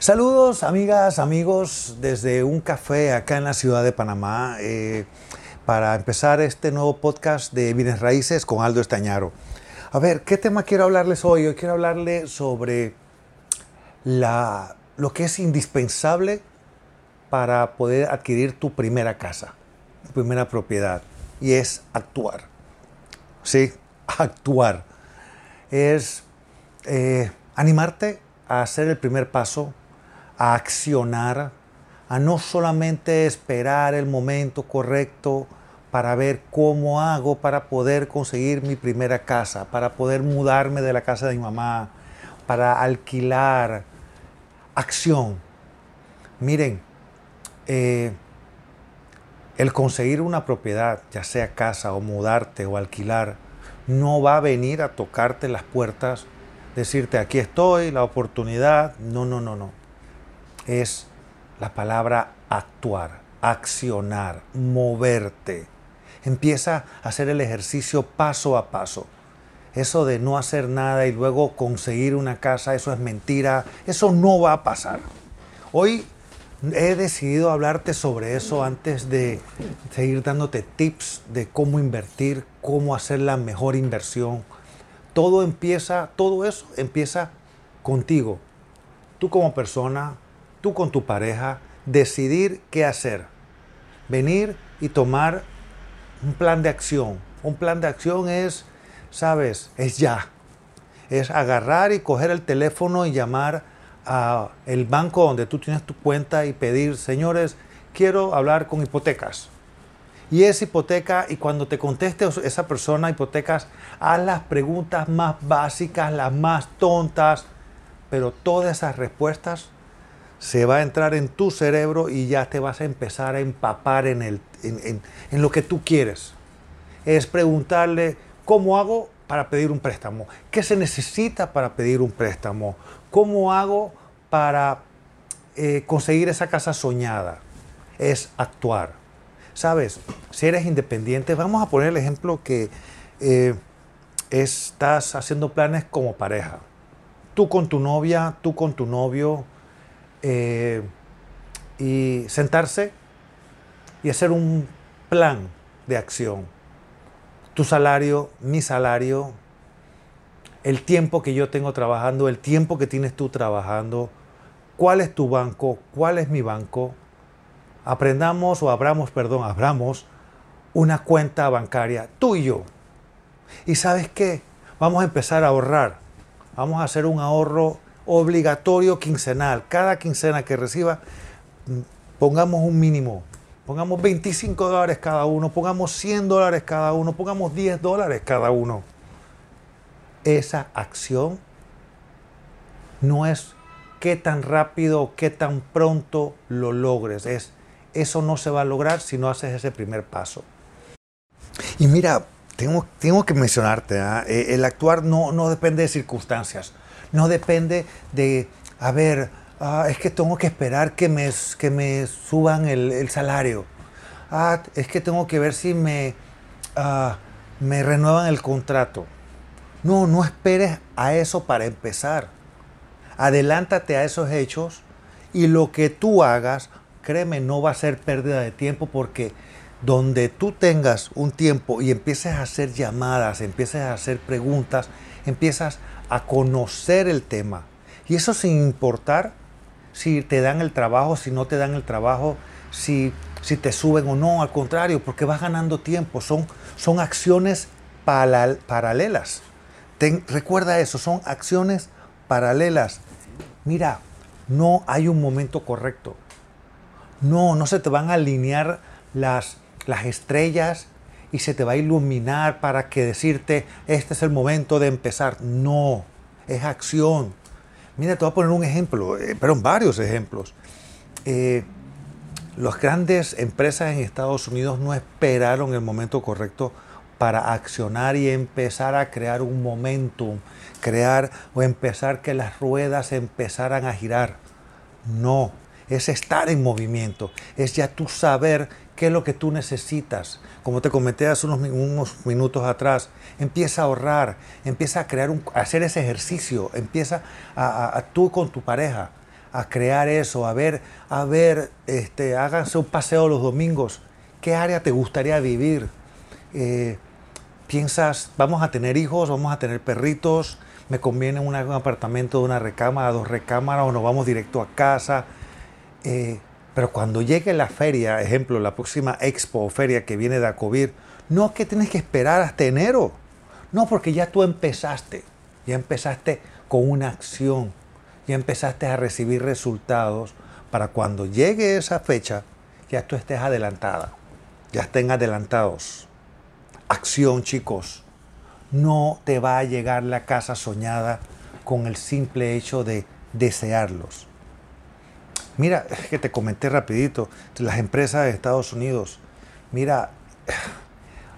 Saludos amigas, amigos, desde un café acá en la ciudad de Panamá eh, para empezar este nuevo podcast de Bienes Raíces con Aldo Estañaro. A ver, ¿qué tema quiero hablarles hoy? Hoy quiero hablarles sobre la, lo que es indispensable para poder adquirir tu primera casa, tu primera propiedad, y es actuar. Sí, actuar. Es eh, animarte a hacer el primer paso, a accionar, a no solamente esperar el momento correcto para ver cómo hago para poder conseguir mi primera casa, para poder mudarme de la casa de mi mamá, para alquilar. Acción. Miren, eh, el conseguir una propiedad, ya sea casa o mudarte o alquilar, no va a venir a tocarte las puertas decirte aquí estoy, la oportunidad. No, no, no, no. Es la palabra actuar, accionar, moverte. Empieza a hacer el ejercicio paso a paso. Eso de no hacer nada y luego conseguir una casa, eso es mentira. Eso no va a pasar. Hoy he decidido hablarte sobre eso antes de seguir dándote tips de cómo invertir, cómo hacer la mejor inversión todo empieza, todo eso empieza contigo. Tú como persona, tú con tu pareja, decidir qué hacer. Venir y tomar un plan de acción. Un plan de acción es, sabes, es ya. Es agarrar y coger el teléfono y llamar a el banco donde tú tienes tu cuenta y pedir, señores, quiero hablar con hipotecas y esa hipoteca, y cuando te conteste esa persona hipotecas, haz las preguntas más básicas, las más tontas, pero todas esas respuestas se va a entrar en tu cerebro y ya te vas a empezar a empapar en, el, en, lo que tú quieres. Es preguntarle, ¿cómo hago para pedir un préstamo? ¿Qué se necesita para pedir un préstamo? ¿Cómo hago para eh, conseguir esa casa soñada? Es actuar. Sabes, si eres independiente, vamos a poner el ejemplo que eh, estás haciendo planes como pareja. Tú con tu novia, tú con tu novio, eh, y sentarse y hacer un plan de acción. Tu salario, mi salario, el tiempo que yo tengo trabajando, el tiempo que tienes tú trabajando, cuál es tu banco, cuál es mi banco, aprendamos o abramos, perdón, abramos una cuenta bancaria, tú y yo. Y sabes qué? Vamos a empezar a ahorrar. Vamos a hacer un ahorro obligatorio quincenal. Cada quincena que reciba, pongamos un mínimo. Pongamos 25 dólares cada uno, pongamos 100 dólares cada uno, pongamos 10 dólares cada uno. Esa acción no es qué tan rápido qué tan pronto lo logres, es eso no se va a lograr si no haces ese primer paso. Y mira, tengo, tengo que mencionarte, ¿ah? eh, el actuar no, no depende de circunstancias, no depende de, a ver, ah, es que tengo que esperar que me, que me suban el, salario, ah, es que tengo que ver si me, me renuevan el contrato. No, no esperes a eso para empezar. Adelántate a esos hechos y lo que tú hagas créeme, no va a ser pérdida de tiempo porque donde tú tengas un tiempo y empieces a hacer llamadas, empieces a hacer preguntas, empiezas a conocer el tema. Y eso sin importar si te dan el trabajo, si no te dan el trabajo, si, si te suben o no, al contrario, porque vas ganando tiempo. Son, son acciones paralelas. recuerda eso, son acciones paralelas. Mira, no hay un momento correcto. No, no se te van a alinear las, las estrellas y se te va a iluminar para que decirte, este es el momento de empezar. No, es acción. Mira, te voy a poner un ejemplo, eh, pero varios ejemplos. Eh, las grandes empresas en Estados Unidos no esperaron el momento correcto para accionar y empezar a crear un momentum, crear o empezar que las ruedas empezaran a girar. No, es estar en movimiento, es ya tú saber qué es lo que tú necesitas. Como te comenté hace unos, minutos atrás, empieza a ahorrar, empieza a crear un, hacer ese ejercicio, empieza a, tú con tu pareja a crear eso, a ver, a ver, este, háganse un paseo los domingos. ¿Qué área te gustaría vivir? Eh, piensas, vamos a tener hijos, vamos a tener perritos, me conviene un apartamento de una recámara, dos recámaras, o nos vamos directo a casa. Eh, pero cuando llegue la feria, ejemplo, la próxima expo o feria que viene de Acovir, no es que tienes que esperar hasta enero. No, porque ya tú empezaste. Ya empezaste con una acción. Ya empezaste a recibir resultados para cuando llegue esa fecha, ya tú estés adelantada. Ya estén adelantados. Acción, chicos. No te va a llegar la casa soñada con el simple hecho de desearlos. Mira, es que te comenté rapidito, las empresas de Estados Unidos. Mira,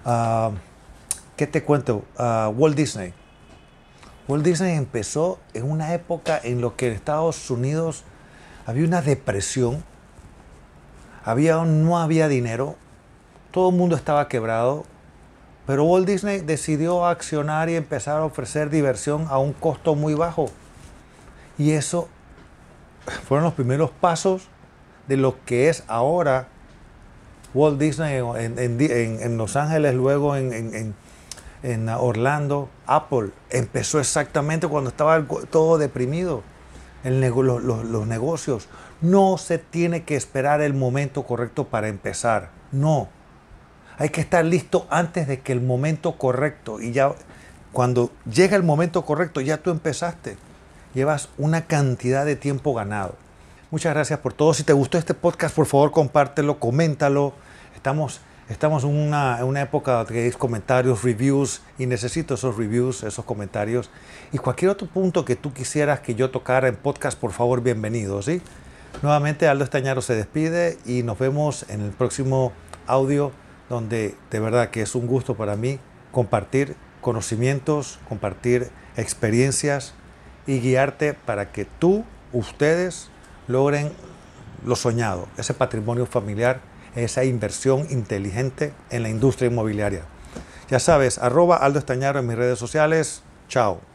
uh, ¿qué te cuento? Uh, Walt Disney. Walt Disney empezó en una época en lo que en Estados Unidos había una depresión, había, no había dinero, todo el mundo estaba quebrado, pero Walt Disney decidió accionar y empezar a ofrecer diversión a un costo muy bajo. Y eso fueron los primeros pasos de lo que es ahora Walt Disney en, Los Ángeles, luego en, Orlando, Apple. Empezó exactamente cuando estaba todo deprimido, en los, los negocios. No se tiene que esperar el momento correcto para empezar. No. Hay que estar listo antes de que el momento correcto. Y ya cuando llega el momento correcto, ya tú empezaste llevas una cantidad de tiempo ganado. Muchas gracias por todo. Si te gustó este podcast, por favor compártelo, coméntalo. Estamos, estamos en, una, una época que hay comentarios, reviews, y necesito esos reviews, esos comentarios. Y cualquier otro punto que tú quisieras que yo tocara en podcast, por favor, bienvenido. ¿sí? Nuevamente, Aldo Estañaro se despide y nos vemos en el próximo audio, donde de verdad que es un gusto para mí compartir conocimientos, compartir experiencias y guiarte para que tú, ustedes, logren lo soñado, ese patrimonio familiar, esa inversión inteligente en la industria inmobiliaria. Ya sabes, arroba Aldo Estañaro en mis redes sociales. Chao.